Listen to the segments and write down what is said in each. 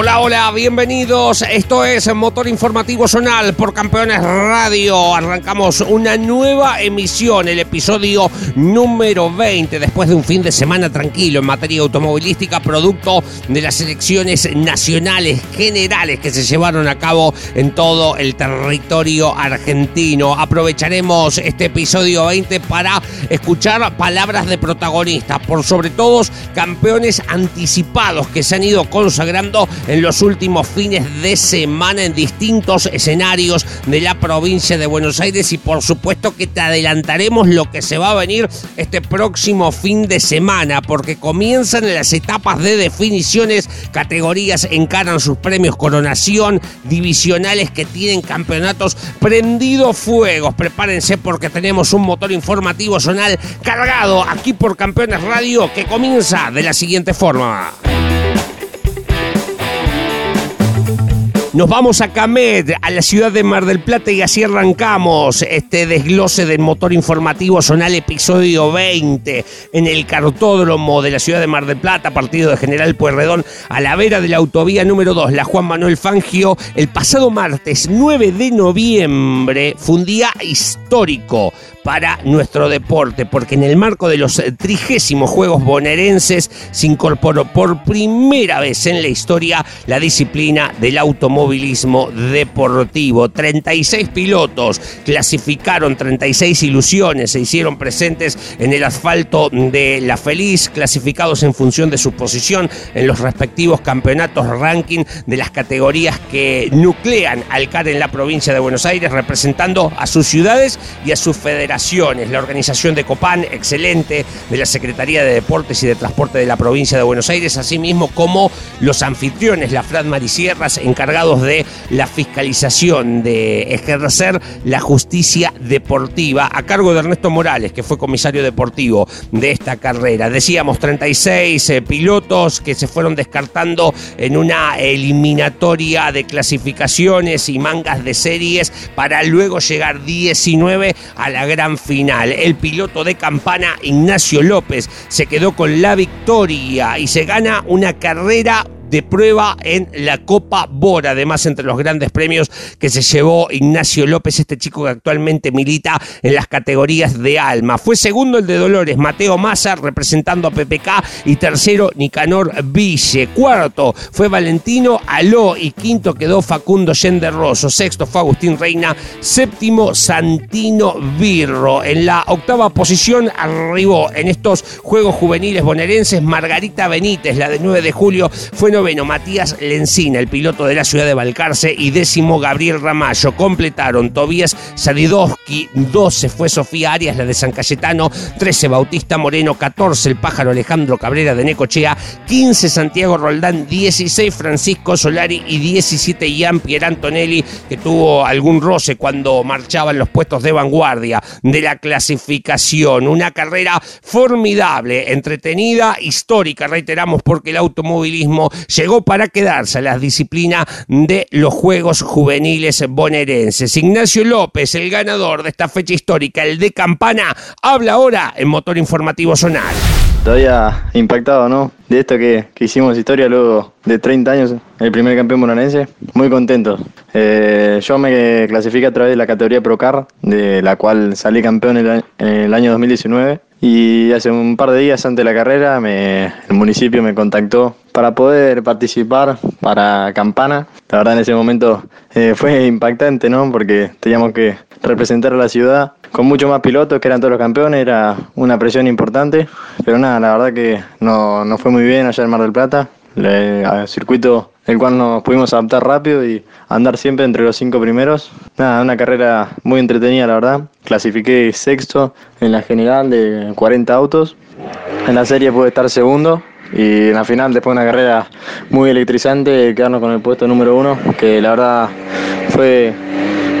Hola, hola, bienvenidos. Esto es Motor Informativo Zonal por Campeones Radio. Arrancamos una nueva emisión, el episodio número 20, después de un fin de semana tranquilo en materia automovilística, producto de las elecciones nacionales generales que se llevaron a cabo en todo el territorio argentino. Aprovecharemos este episodio 20 para escuchar palabras de protagonistas, por sobre todo campeones anticipados que se han ido consagrando en los últimos fines de semana en distintos escenarios de la provincia de Buenos Aires y por supuesto que te adelantaremos lo que se va a venir este próximo fin de semana porque comienzan las etapas de definiciones, categorías encaran sus premios coronación, divisionales que tienen campeonatos prendidos fuegos. Prepárense porque tenemos un motor informativo zonal cargado aquí por Campeones Radio que comienza de la siguiente forma. Nos vamos a Camet, a la ciudad de Mar del Plata, y así arrancamos este desglose del motor informativo zonal episodio 20 en el cartódromo de la ciudad de Mar del Plata, partido de General Pueyrredón, a la vera de la autovía número 2, la Juan Manuel Fangio. El pasado martes 9 de noviembre fue un día histórico para nuestro deporte, porque en el marco de los trigésimos Juegos Bonaerenses se incorporó por primera vez en la historia la disciplina del automovilismo deportivo. 36 pilotos clasificaron, 36 ilusiones se hicieron presentes en el asfalto de La Feliz, clasificados en función de su posición en los respectivos campeonatos ranking de las categorías que nuclean al CAR en la provincia de Buenos Aires, representando a sus ciudades y a sus federaciones la organización de Copán, excelente, de la Secretaría de Deportes y de Transporte de la provincia de Buenos Aires, así mismo como los anfitriones, la Frat Marisierras, encargados de la fiscalización, de ejercer la justicia deportiva a cargo de Ernesto Morales, que fue comisario deportivo de esta carrera. Decíamos 36 eh, pilotos que se fueron descartando en una eliminatoria de clasificaciones y mangas de series para luego llegar 19 a la gran final. El piloto de campana Ignacio López se quedó con la victoria y se gana una carrera de prueba en la Copa Bora, además entre los grandes premios que se llevó Ignacio López, este chico que actualmente milita en las categorías de Alma. Fue segundo el de Dolores, Mateo Massa representando a PPK y tercero Nicanor Ville. Cuarto fue Valentino Aló y quinto quedó Facundo Yender Rosso. Sexto fue Agustín Reina, séptimo Santino Birro. En la octava posición arribó en estos Juegos Juveniles bonaerenses Margarita Benítez, la de 9 de julio, fue noveno Matías Lencina, el piloto de la ciudad de Balcarce, y décimo Gabriel Ramallo. Completaron Tobías Sadidowski, 12 fue Sofía Arias, la de San Cayetano, 13 Bautista Moreno, 14 el pájaro Alejandro Cabrera de Necochea, 15 Santiago Roldán, 16 Francisco Solari y 17 Ian Pier Antonelli, que tuvo algún roce cuando marchaban los puestos de vanguardia de la clasificación. Una carrera formidable, entretenida, histórica, reiteramos, porque el automovilismo llegó para quedarse a la disciplina de los Juegos Juveniles bonaerenses. Ignacio López, el ganador de esta fecha histórica, el de Campana, habla ahora en Motor Informativo Zonal. Todavía impactado, ¿no? De esto que, hicimos historia luego de 30 años, el primer campeón bonaerense. Muy contento. Eh, yo me clasifiqué a través de la categoría Procar, de la cual salí campeón en el año 2019. Y hace un par de días antes de la carrera el municipio me contactó para poder participar para Campana. La verdad en ese momento eh, fue impactante, ¿no? Porque teníamos que representar a la ciudad con mucho más pilotos que eran todos los campeones, era una presión importante. Pero nada, la verdad que no, no fue muy bien allá en Mar del Plata. El circuito el cual nos pudimos adaptar rápido y andar siempre entre los cinco primeros. Nada, una carrera muy entretenida, la verdad. Clasifiqué sexto en la general de 40 autos. En la serie pude estar segundo, y en la final, después de una carrera muy electrizante, quedarnos con el puesto número uno, que la verdad fue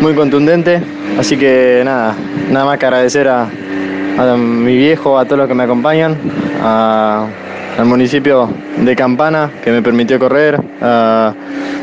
muy contundente. Así que nada, nada más que agradecer a, a mi viejo, a todos los que me acompañan, a, al municipio de Campana que me permitió correr, a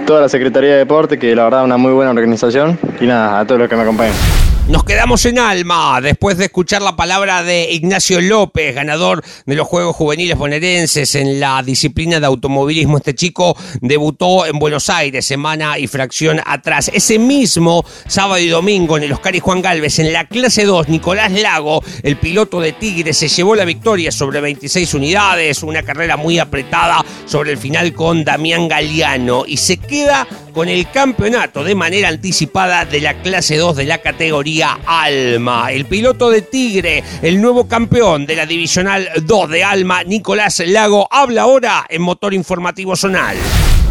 toda la Secretaría de Deporte, que la verdad es una muy buena organización, y nada, a todos los que me acompañan. Nos quedamos en alma después de escuchar la palabra de Ignacio López, ganador de los Juegos Juveniles bonaerenses en la disciplina de automovilismo. Este chico debutó en Buenos Aires semana y fracción atrás. Ese mismo sábado y domingo en el Oscar y Juan Galvez, en la clase 2, Nicolás Lago, el piloto de Tigre, se llevó la victoria sobre 26 unidades, una carrera muy apretada sobre el final con Damián Galeano y se queda con el campeonato de manera anticipada de la clase 2 de la categoría Alma. El piloto de Tigre, el nuevo campeón de la divisional 2 de Alma, Nicolás Lago, habla ahora en Motor Informativo Zonal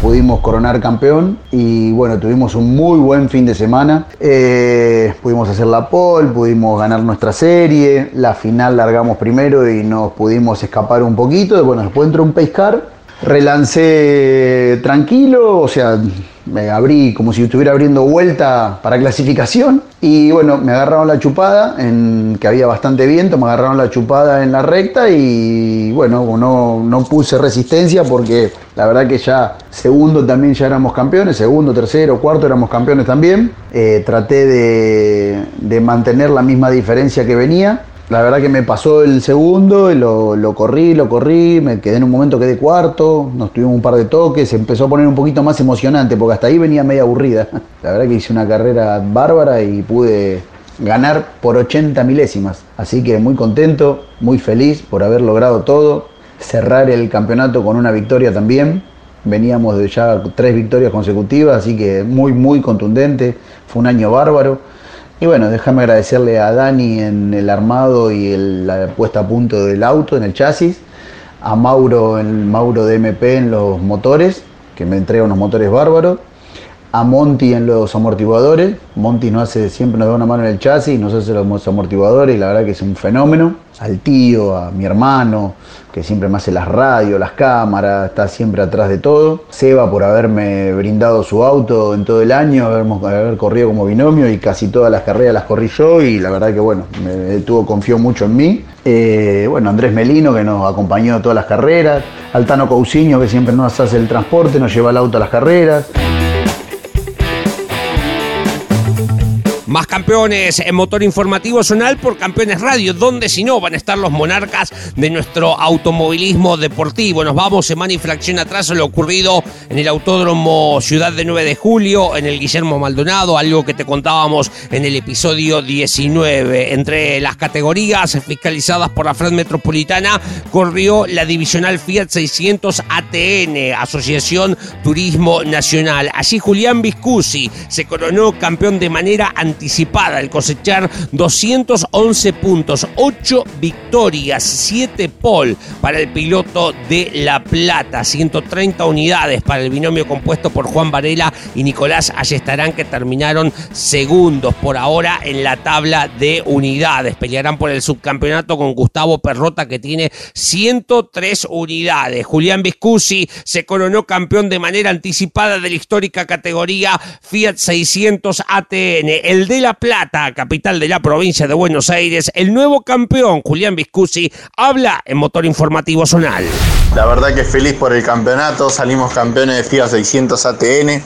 pudimos coronar campeón y bueno, tuvimos un muy buen fin de semana. Eh, pudimos hacer la pole, pudimos ganar nuestra serie, la final largamos primero y nos pudimos escapar un poquito. Bueno, después entró un pescar, relancé tranquilo, o sea, me abrí como si estuviera abriendo vuelta para clasificación y bueno, me agarraron la chupada, en, que había bastante viento, me agarraron la chupada en la recta y bueno, no, no puse resistencia porque la verdad que ya segundo también ya éramos campeones, segundo, tercero, cuarto éramos campeones también. Eh, traté de, de mantener la misma diferencia que venía la verdad que me pasó el segundo, lo, lo, corrí, lo corrí, me quedé en un momento, quedé cuarto, nos tuvimos un par de toques, empezó a poner un poquito más emocionante, porque hasta ahí venía media aburrida. La verdad que hice una carrera bárbara y pude ganar por 80 milésimas. Así que muy contento, muy feliz por haber logrado todo, cerrar el campeonato con una victoria también. Veníamos de ya tres victorias consecutivas, así que muy, muy contundente. Fue un año bárbaro y bueno, déjame agradecerle a Dani en el armado y la puesta a punto del auto, en el chasis, a Mauro, el Mauro de MP en los motores, que me entrega unos motores bárbaros, a Monty en los amortiguadores. Monty nos hace, siempre nos da una mano en el chasis, nos hace los amortiguadores y la verdad que es un fenómeno. Al tío, a mi hermano, que siempre me hace las radios, las cámaras, está siempre atrás de todo. Seba por haberme brindado su auto en todo el año, haber corrido como binomio y casi todas las carreras las corrí yo y la verdad que bueno, me tuvo, confió mucho en mí. Eh, bueno, Andrés Melino que nos acompañó a todas las carreras, Altano Cousiño que siempre nos hace el transporte, nos lleva el auto a las carreras. Más campeones en motor informativo zonal por Campeones Radio, donde si no van a estar los monarcas de nuestro automovilismo deportivo. Nos vamos semana y fracción atrás a lo ocurrido en el Autódromo Ciudad de 9 de Julio, en el Guillermo Maldonado, algo que te contábamos en el episodio 19. Entre las categorías fiscalizadas por la Fred Metropolitana corrió la divisional Fiat 600 ATN, Asociación Turismo Nacional. Allí Julián Viscusi se coronó campeón de manera anticipada al cosechar 211 puntos, 8 victorias, 7 pole para el piloto de La Plata, 130 unidades para el binomio compuesto por Juan Varela y Nicolás Ayestarán que terminaron segundos por ahora en la tabla de unidades. Pelearán por el subcampeonato con Gustavo Perrota que tiene 103 unidades. Julián Viscusi se coronó campeón de manera anticipada de la histórica categoría Fiat 600 ATN. De La Plata, capital de la provincia de Buenos Aires, el nuevo campeón Julián Viscusi habla en Motor Informativo Zonal. La verdad que feliz por el campeonato, salimos campeones de FIA 600 ATN,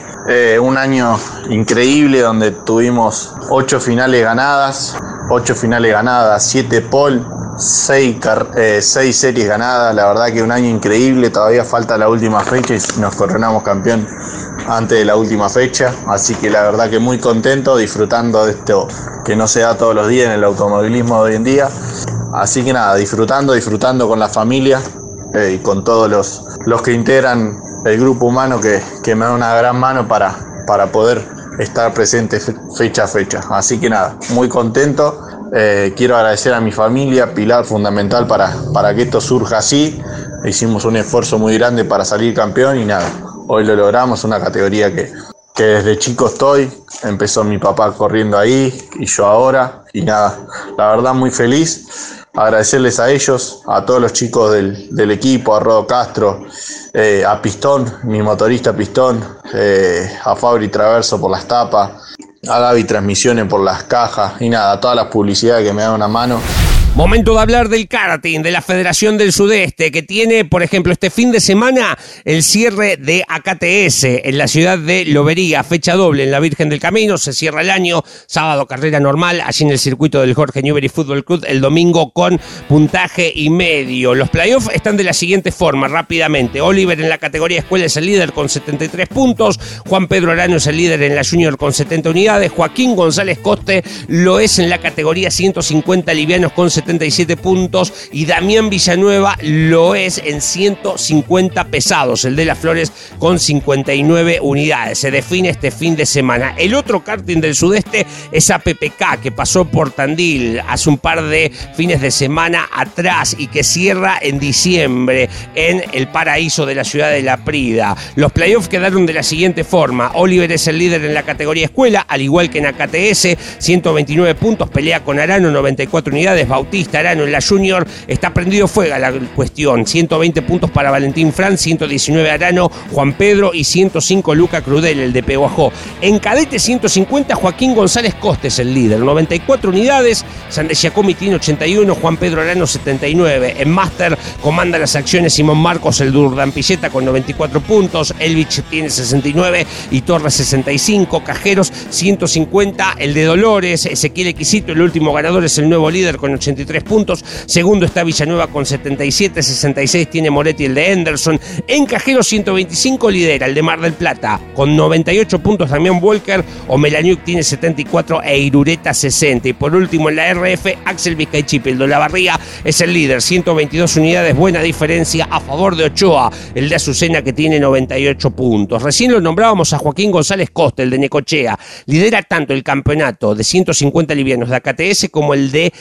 un año increíble donde tuvimos ocho finales ganadas, ocho finales ganadas, siete pole, seis, eh, seis series ganadas, la verdad que un año increíble, todavía falta la última fecha y nos coronamos campeón antes de la última fecha, así que la verdad que muy contento, disfrutando de esto que no se da todos los días en el automovilismo de hoy en día. Así que nada, disfrutando, disfrutando con la familia eh, y con todos los, los que integran el grupo humano que, que me da una gran mano para, para poder estar presente fecha a fecha. Así que nada, muy contento. Eh, quiero agradecer a mi familia, pilar fundamental para, para que esto surja así. Hicimos un esfuerzo muy grande para salir campeón y nada, hoy lo logramos, una categoría que, que desde chico estoy, empezó mi papá corriendo ahí y yo ahora, y nada, la verdad muy feliz, agradecerles a ellos, a todos los chicos del, equipo, a Rodo Castro, eh, a Pistón, mi motorista Pistón, eh, a Fabri Traverso por las tapas, a Gaby Transmisiones por las cajas y nada, todas las publicidades que me dan una mano. Momento de hablar del karting, de la Federación del Sudeste, que tiene, por ejemplo, este fin de semana el cierre de AKTS en la ciudad de Lobería, fecha doble en la Virgen del Camino, se cierra el año, sábado carrera normal, allí en el circuito del Jorge Newbery Football Club, el domingo con puntaje y medio. Los playoffs están de la siguiente forma, rápidamente. Oliver en la categoría escuela es el líder con 73 puntos, Juan Pedro Arano es el líder en la junior con 70 unidades, Joaquín González Coste lo es en la categoría 150 livianos con 77 puntos y Damián Villanueva lo es en 150 pesados, el de las Flores con 59 unidades. Se define este fin de semana. El otro karting del sudeste es APPK que pasó por Tandil hace un par de fines de semana atrás y que cierra en diciembre en el paraíso de la ciudad de La Prida. Los playoffs quedaron de la siguiente forma. Oliver es el líder en la categoría escuela, al igual que en AKTS, 129 puntos, pelea con Arano, 94 unidades, Bautista Arano en la Junior, está prendido fuego la cuestión. 120 puntos para Valentín Fran, 119 Arano, Juan Pedro y 105 Luca Crudel, el de Peguajó. En cadete 150, Joaquín González Costes, el líder, 94 unidades, San Giacomi tiene 81, Juan Pedro Arano 79. En Master comanda las acciones Simón Marcos, el Durdan Pilleta con 94 puntos, Elvich tiene 69 y Torres 65, Cajeros 150, el de Dolores, Ezequiel Equisito, el último ganador es el nuevo líder con 83 puntos. Segundo está Villanueva con 77, 66 tiene Moretti el de Henderson. En Cajero 125 lidera el de Mar del Plata con 98 puntos también Walker. O Melaniuk tiene 74 e Irureta 60. Y por último en la RF, Axel Vizcaichip, el de la Barría, es el líder. 122 unidades, buena diferencia a favor de Ochoa, el de Azucena que tiene 98 puntos. Recién lo nombrábamos a Joaquín González Costa, el de Necochea. Lidera tanto el campeonato de 150 livianos de AKTS como el de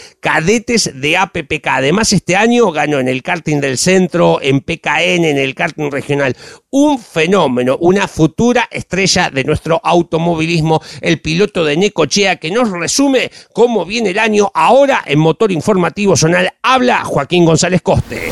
de APPK. Además, este año ganó en el karting del centro, en PKN, en el karting regional. Un fenómeno, una futura estrella de nuestro automovilismo, el piloto de Necochea, que nos resume cómo viene el año ahora en Motor Informativo Zonal. Habla Joaquín González Coste.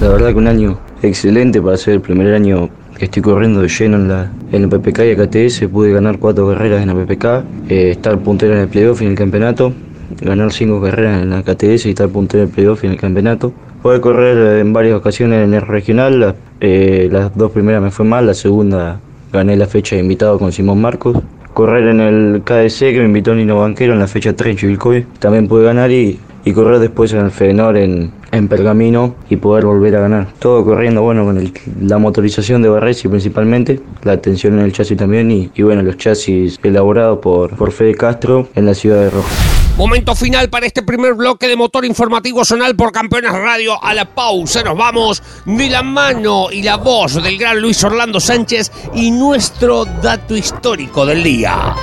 La verdad que un año excelente para ser el primer año que estoy corriendo de lleno en la, en PPK y AKTS. Pude ganar cuatro carreras en la PPK, eh, estar puntero en el playoff y en el campeonato ganar cinco carreras en la KTS y estar puntero en el playoff y en el campeonato. Pude correr en varias ocasiones en el regional, eh, las dos primeras me fue mal, la segunda gané la fecha de invitado con Simón Marcos. Correr en el KDC que me invitó Nino Banquero en la fecha 3 en Chivilcoy, también pude ganar y, y correr después en el Fenor en, en Pergamino y poder volver a ganar. Todo corriendo, bueno, con la motorización de Barresi principalmente, la tensión en el chasis también y, y bueno, los chasis elaborados por, por Fede Castro en la ciudad de Roja. Momento final para este primer bloque de motor informativo zonal por Campeones Radio. A la pausa nos vamos de la mano y la voz del gran Luis Orlando Sánchez y nuestro dato histórico del día.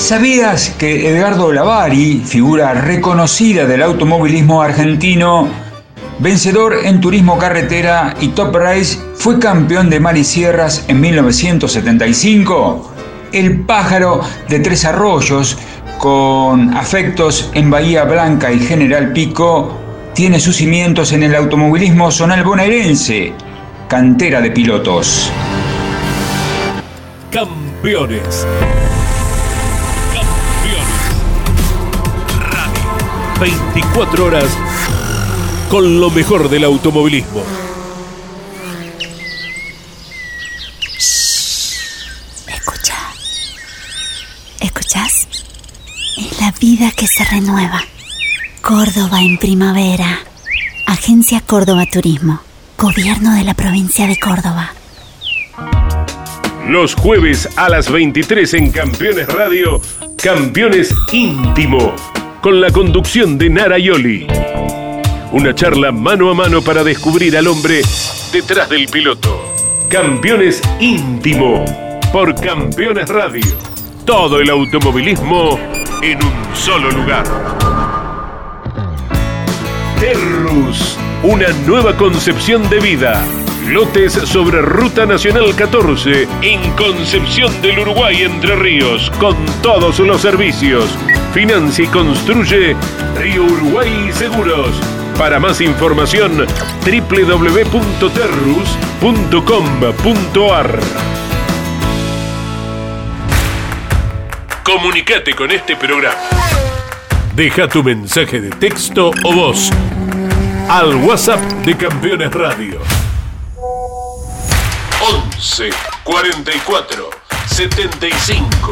¿Sabías que Edgardo Lavari, figura reconocida del automovilismo argentino, vencedor en turismo carretera y top race, fue campeón de mar y sierras en 1975? El pájaro de Tres Arroyos, con afectos en Bahía Blanca y General Pico, tiene sus cimientos en el automovilismo zonal bonaerense, cantera de pilotos. Campeones. 24 horas con lo mejor del automovilismo. vida que se renueva. Córdoba en primavera. Agencia Córdoba Turismo. Gobierno de la provincia de Córdoba. Los jueves a las 23 en Campeones Radio, Campeones Íntimo, con la conducción de Nara Yoli. Una charla mano a mano para descubrir al hombre detrás del piloto. Campeones Íntimo, por Campeones Radio. Todo el automovilismo en un solo lugar. Terrus, una nueva concepción de vida. Lotes sobre Ruta Nacional 14 en Concepción del Uruguay Entre Ríos, con todos los servicios financia y construye Río Uruguay Seguros. Para más información, www.terrus.com.ar. Comunicate con este programa. Deja tu mensaje de texto o voz al WhatsApp de Campeones Radio. 11 44 75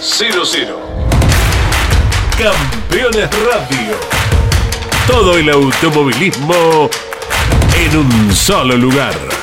0000. Campeones Radio. Todo el automovilismo en un solo lugar.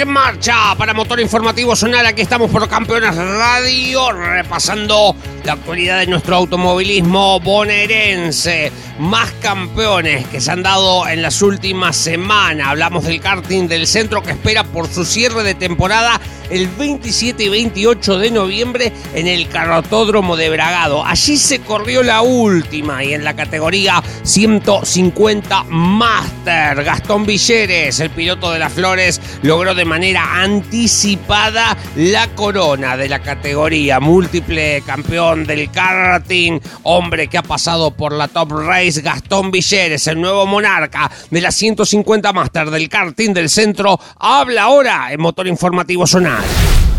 En marcha para Motor Informativo Zonal. Aquí estamos por Campeones Radio, repasando la actualidad de nuestro automovilismo bonaerense. Más campeones que se han dado en las últimas semanas. Hablamos del karting del centro que espera por su cierre de temporada el 27 y 28 de noviembre en el Carrotódromo de Bragado. Allí se corrió la última y en la categoría 150 Master. Gastón Villeres, el piloto de las Flores, logró de manera anticipada la corona de la categoría. Múltiple campeón del karting, hombre que ha pasado por la Top Race, Gastón Villeres, el nuevo monarca de la 150 Master del karting del centro, habla ahora en Motor Informativo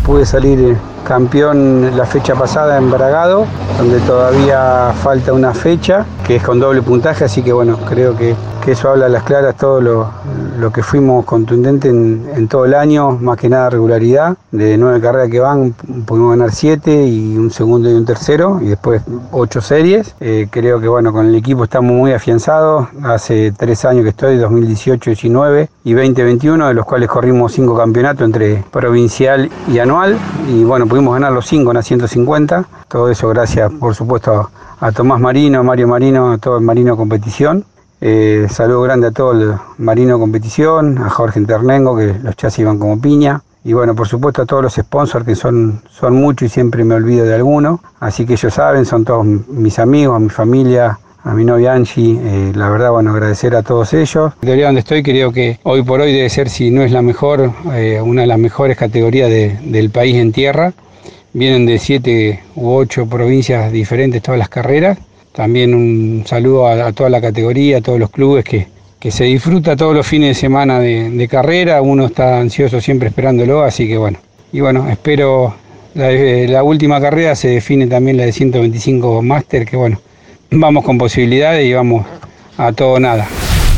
Pude salir campeón la fecha pasada en Bragado, donde todavía falta una fecha, que es con doble puntaje, así que bueno, creo que, que eso habla a las claras todo lo, lo que fuimos contundentes en, en, todo el año, más que nada regularidad. De nueve carreras que van, pudimos ganar siete y un segundo y un tercero, y después ocho series. Eh, creo que bueno, con el equipo estamos muy afianzados. Hace tres años que estoy, 2018, 19 y 2021, de los cuales corrimos cinco campeonatos entre provincial y anual. Y bueno, pudimos ganar los cinco en la 150. Todo eso gracias, por supuesto, a, a Tomás Marino, a Mario Marino, a todo el Marino Competición. Eh, saludo grande a todo el Marino Competición, a Jorge Internengo, que los chasis iban como piña. Y bueno, por supuesto a todos los sponsors, que son, son muchos y siempre me olvido de alguno. Así que ellos saben, son todos mis amigos, a mi familia, a mi novia Angie, eh, la verdad, bueno, agradecer a todos ellos. La categoría donde estoy creo que hoy por hoy debe ser, si no es la mejor, eh, una de las mejores categorías de, del país en tierra. Vienen de siete u ocho provincias diferentes todas las carreras. También un saludo a, toda la categoría, a todos los clubes que, que se disfruta todos los fines de semana de, de, carrera. Uno está ansioso siempre esperándolo, así que bueno. Y bueno, espero la, la última carrera se define también la de 125 Master, que bueno, vamos con posibilidades y vamos a todo nada.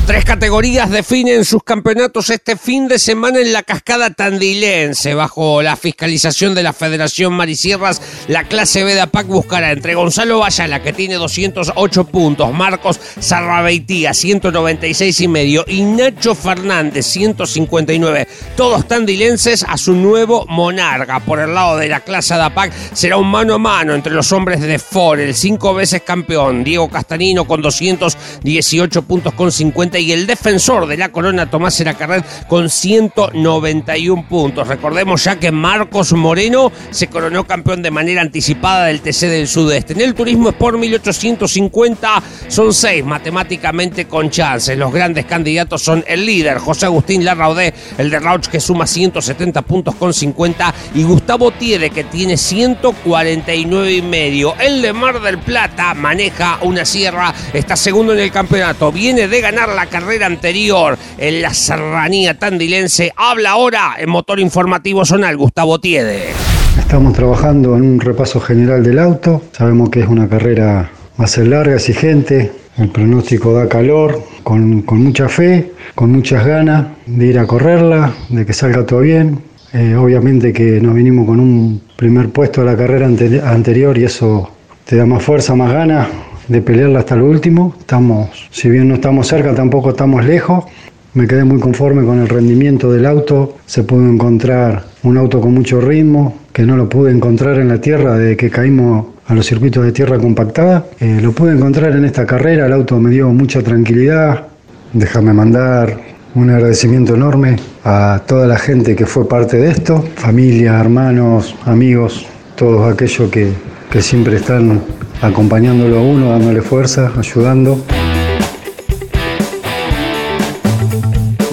Tres categorías definen sus campeonatos este fin de semana en la cascada tandilense. Bajo la fiscalización de la Federación Marisierras, la clase B de APAC buscará entre Gonzalo Bayala, que tiene 208 puntos, Marcos Sarrabeitía, 196 y medio, y Nacho Fernández, 159. Todos tandilenses a su nuevo monarca. Por el lado de la clase de APAC será un mano a mano entre los hombres de Ford, el cinco veces campeón, Diego Castanino con 218 puntos con 50 y el defensor de la corona Tomás Eracarret con 191 puntos. Recordemos ya que Marcos Moreno se coronó campeón de manera anticipada del TC del Sudeste. En el Turismo Sport 1850 son seis matemáticamente con chances. Los grandes candidatos son el líder José Agustín Larraudé, el de Rauch que suma 170 puntos con 50 y Gustavo Tiede que tiene 149 y medio. El de Mar del Plata maneja una sierra, está segundo en el campeonato, viene de ganar la carrera anterior en la serranía tandilense. Habla ahora en Motor Informativo Zonal Gustavo Tiede. Estamos trabajando en un repaso general del auto. Sabemos que es una carrera va a ser larga, exigente. El pronóstico da calor, con, mucha fe, con muchas ganas de ir a correrla, de que salga todo bien. Eh, obviamente que nos vinimos con un primer puesto a la carrera ante anterior y eso te da más fuerza, más ganas de pelearla hasta lo último. Estamos, si bien no estamos cerca, tampoco estamos lejos. Me quedé muy conforme con el rendimiento del auto. Se pudo encontrar un auto con mucho ritmo, que no lo pude encontrar en la tierra desde que caímos a los circuitos de tierra compactada. Eh, lo pude encontrar en esta carrera, el auto me dio mucha tranquilidad. Déjame mandar un agradecimiento enorme a toda la gente que fue parte de esto, familia, hermanos, amigos, todos aquellos que, que siempre están acompañándolo a uno, dándole fuerza, ayudando.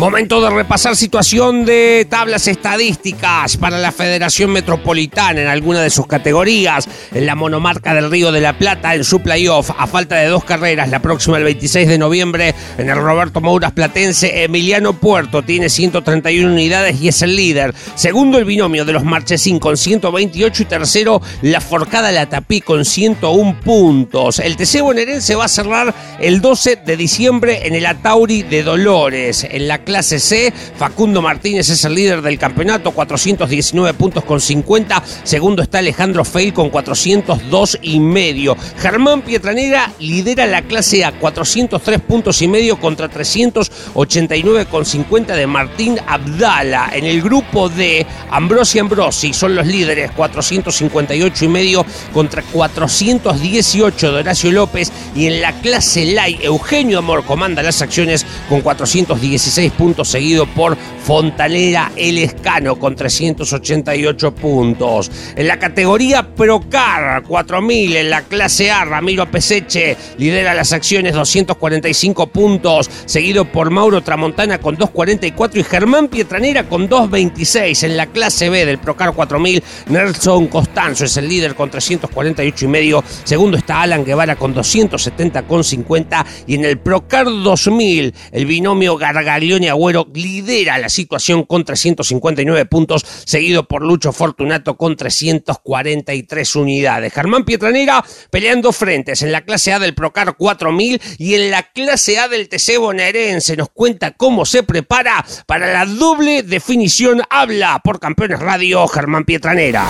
Momento de repasar situación de tablas estadísticas para la Federación Metropolitana en alguna de sus categorías. En la monomarca del Río de la Plata, en su playoff, a falta de dos carreras, la próxima el 26 de noviembre, en el Roberto Mouras Platense, Emiliano Puerto tiene 131 unidades y es el líder. Segundo, el binomio de los Marchesín con 128 y tercero, la Forcada La Tapí con 101 puntos. El TC bonaerense va a cerrar el 12 de diciembre en el Atauri de Dolores. En la clase C, Facundo Martínez es el líder del campeonato, 419 puntos con 50. Segundo está Alejandro Feil con 402 y medio. Germán Pietranera lidera la clase A, 403 puntos y medio contra 389 con 50 de Martín Abdala. En el grupo D, Ambrosi Ambrosi son los líderes, 458 y medio contra 418 de Horacio López. Y en la clase LAI, Eugenio Amor comanda las acciones con 416 puntos, seguido por Fontanera El Escano con 388 puntos. En la categoría Procar 4000, en la clase A, Ramiro Peseche lidera las acciones 245 puntos, seguido por Mauro Tramontana con 244 y Germán Pietranera con 226. En la clase B del Procar 4000, Nelson Costanzo es el líder con 348 y medio. Segundo está Alan Guevara con 270 con 50 y en el Procar 2000 el binomio Gargaglione Agüero lidera la situación con 359 puntos, seguido por Lucho Fortunato con 343 unidades. Germán Pietranera peleando frentes en la clase A del Procar 4000 y en la clase A del TC bonaerense. Nos cuenta cómo se prepara para la doble definición. Habla por Campeones Radio Germán Pietranera.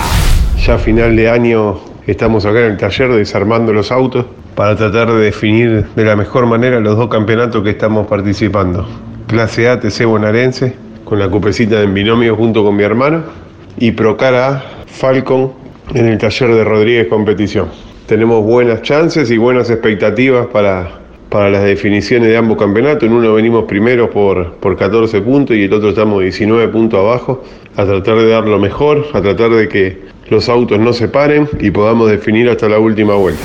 Ya final de año estamos acá en el taller desarmando los autos para tratar de definir de la mejor manera los dos campeonatos que estamos participando. Clase A TC bonaerense con la cupecita en binomio junto con mi hermano y Procara Falcon en el taller de Rodríguez Competición. Tenemos buenas chances y buenas expectativas para, para las definiciones de ambos campeonatos. En uno venimos primero por, por 14 puntos y el otro estamos 19 puntos abajo. A tratar de dar lo mejor, a tratar de que los autos no se paren y podamos definir hasta la última vuelta.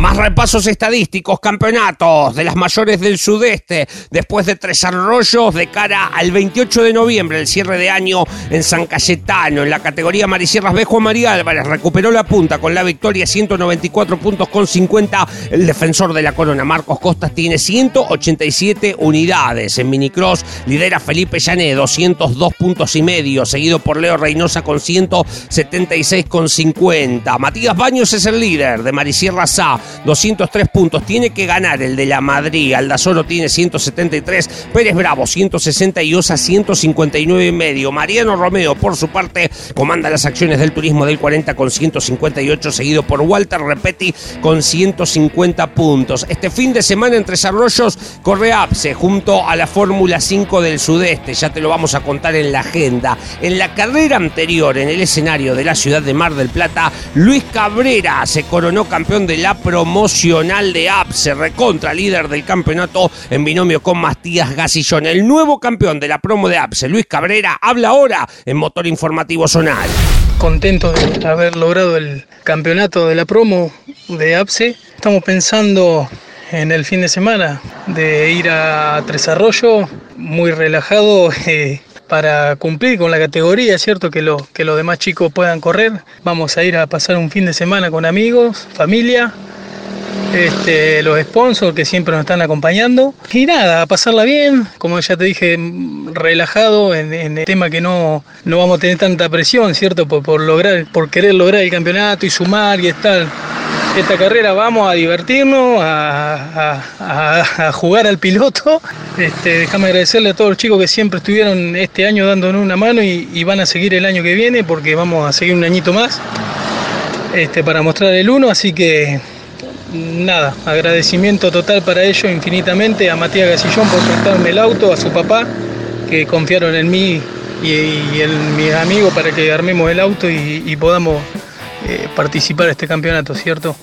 Más repasos estadísticos, campeonatos de las mayores del sudeste, después de tres arroyos de cara al 28 de noviembre, el cierre de año en San Cayetano. En la categoría Marisierras B, Juan María Álvarez recuperó la punta con la victoria, 194 puntos con 50. El defensor de la corona, Marcos Costas, tiene 187 unidades. En Minicross lidera Felipe Llané, 202 puntos y medio, seguido por Leo Reynosa con 176 con 50. Matías Baños es el líder de Marisierras A 203 puntos. Tiene que ganar el de la Madrid. Aldazoro tiene 173. Pérez Bravo 160 y Osa 159 y medio. Mariano Romeo, por su parte, comanda las acciones del turismo del 40 con 158, seguido por Walter Repetti con 150 puntos. Este fin de semana en Tres Arroyos corre APSE junto a la Fórmula 5 del Sudeste. Ya te lo vamos a contar en la agenda. En la carrera anterior, en el escenario de la ciudad de Mar del Plata, Luis Cabrera se coronó campeón de la promocional de APSE, recontra líder del campeonato en binomio con Matías Gasillón. El nuevo campeón de la promo de APSE, Luis Cabrera, habla ahora en Motor Informativo Zonal. Contento de haber logrado el campeonato de la promo de APSE. Estamos pensando en el fin de semana de ir a Tres Arroyos, muy relajado. Eh, para cumplir con la categoría, cierto que, lo, que los demás chicos puedan correr. Vamos a ir a pasar un fin de semana con amigos, familia, este, los sponsors que siempre nos están acompañando. Y nada, a pasarla bien, como ya te dije, relajado en, el tema que no, no vamos a tener tanta presión, ¿cierto? Por, por, lograr, por querer lograr el campeonato y sumar y estar esta carrera vamos a divertirnos, a, jugar al piloto. Este, déjame agradecerle a todos los chicos que siempre estuvieron este año dándonos una mano y, van a seguir el año que viene porque vamos a seguir un añito más este, para mostrar el uno, así que nada, agradecimiento total para ellos infinitamente, a Matías Gasillón por prestarme el auto, a su papá, que confiaron en mí y, en mis amigos para que armemos el auto y podamos eh, participar de este campeonato, ¿cierto?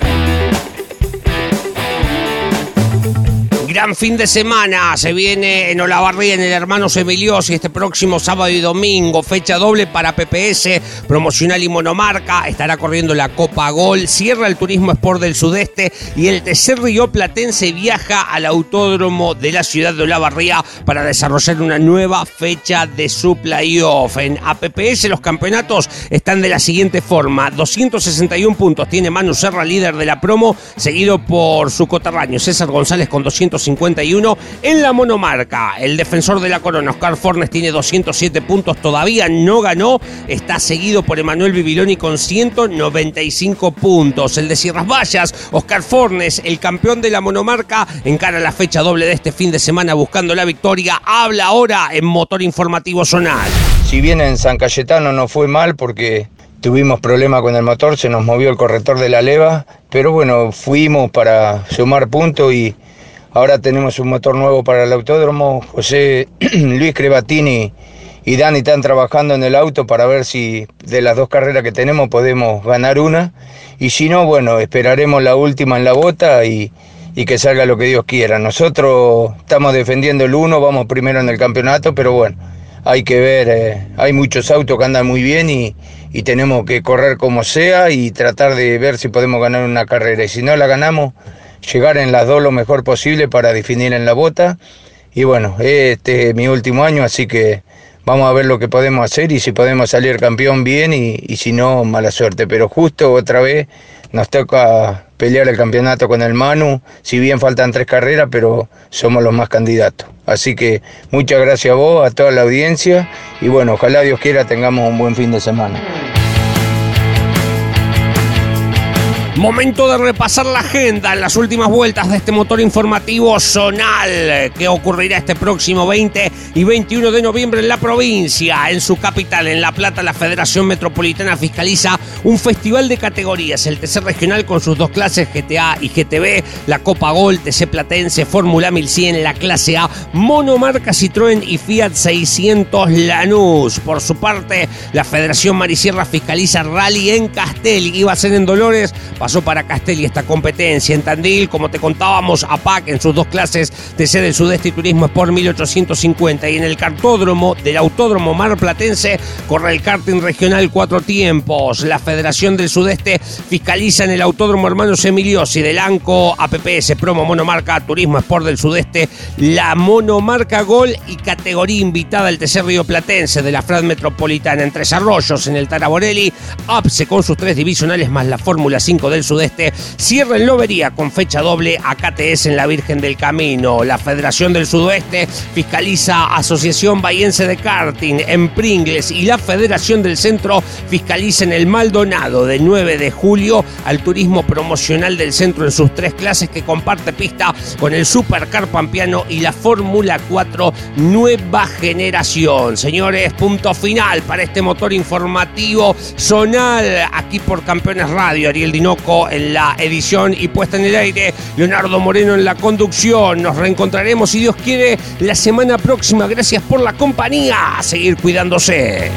Gran fin de semana se viene en Olavarría en el Hermanos Emiliosi este próximo sábado y domingo. Fecha doble para PPS, promocional y monomarca. Estará corriendo la Copa Gol. Cierra el Turismo Sport del Sudeste y el tercer Río Platense viaja al autódromo de la ciudad de Olavarría para desarrollar una nueva fecha de su playoff. En APPS los campeonatos están de la siguiente forma. 261 puntos tiene Manu Serra, líder de la promo, seguido por su coterráneo César González con 251. En la monomarca, el defensor de la corona, Oscar Fornes, tiene 207 puntos, todavía no ganó. Está seguido por Emanuel Bibiloni con 195 puntos. El de Sierras Vallas, Oscar Fornes, el campeón de la monomarca, encara la fecha doble de este fin de semana buscando la victoria. Habla ahora en Motor Informativo Zonal. Si bien en San Cayetano no fue mal porque tuvimos problema con el motor, se nos movió el corrector de la leva, pero bueno, fuimos para sumar puntos y ahora tenemos un motor nuevo para el autódromo. José Luis Crebatini y Dani están trabajando en el auto para ver si de las dos carreras que tenemos podemos ganar una. Y si no, bueno, esperaremos la última en la bota y, que salga lo que Dios quiera. Nosotros estamos defendiendo el uno, vamos primero en el campeonato, pero bueno, hay que ver, eh, hay muchos autos que andan muy bien y tenemos que correr como sea y tratar de ver si podemos ganar una carrera. Y si no la ganamos, llegar en las dos lo mejor posible para definir en la bota. Y bueno, este es mi último año, así que vamos a ver lo que podemos hacer y si podemos salir campeón bien y, y si no, mala suerte. Pero justo otra vez nos toca pelear el campeonato con el Manu, si bien faltan tres carreras, pero somos los más candidatos. Así que muchas gracias a vos, a toda la audiencia y bueno, ojalá Dios quiera tengamos un buen fin de semana. Momento de repasar la agenda en las últimas vueltas de este motor informativo zonal que ocurrirá este próximo 20 y 21 de noviembre en la provincia. En su capital, en La Plata, la Federación Metropolitana fiscaliza un festival de categorías, el TC Regional con sus dos clases GTA y GTB, la Copa Gol, TC Platense, Fórmula 1100, la clase A, monomarca Citroën y Fiat 600 Lanús. Por su parte, la Federación Marisierra fiscaliza Rally en Castel, iba a ser en Dolores, pasó para Castelli esta competencia. En Tandil, como te contábamos, APAC en sus dos clases de sede del Sudeste y Turismo Sport 1850. Y en el cartódromo del Autódromo Mar Platense corre el karting regional cuatro tiempos. La Federación del Sudeste fiscaliza en el Autódromo Hermanos Emiliosi del ANCO APPS Promo Monomarca Turismo Sport del Sudeste la Monomarca Gol y categoría invitada al TC Río Platense de la FRAD Metropolitana en Tres Arroyos en el Taraborelli. APSE con sus tres divisionales más la Fórmula 5 del Sudeste cierra en Lobería con fecha doble a KTS en la Virgen del Camino. La Federación del Sudoeste fiscaliza Asociación Bahiense de Karting en Pringles y la Federación del Centro fiscaliza en el Maldonado de 9 de julio al turismo promocional del centro en sus tres clases que comparte pista con el Supercar Pampiano y la Fórmula 4 Nueva Generación. Señores, punto final para este motor informativo zonal aquí por Campeones Radio. Ariel Dinoco en la edición y puesta en el aire, Leonardo Moreno en la conducción. Nos reencontraremos, si Dios quiere, la semana próxima. Gracias por la compañía. Seguir cuidándose.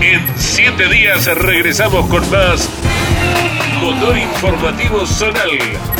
En siete días regresamos con más Motor Informativo Zonal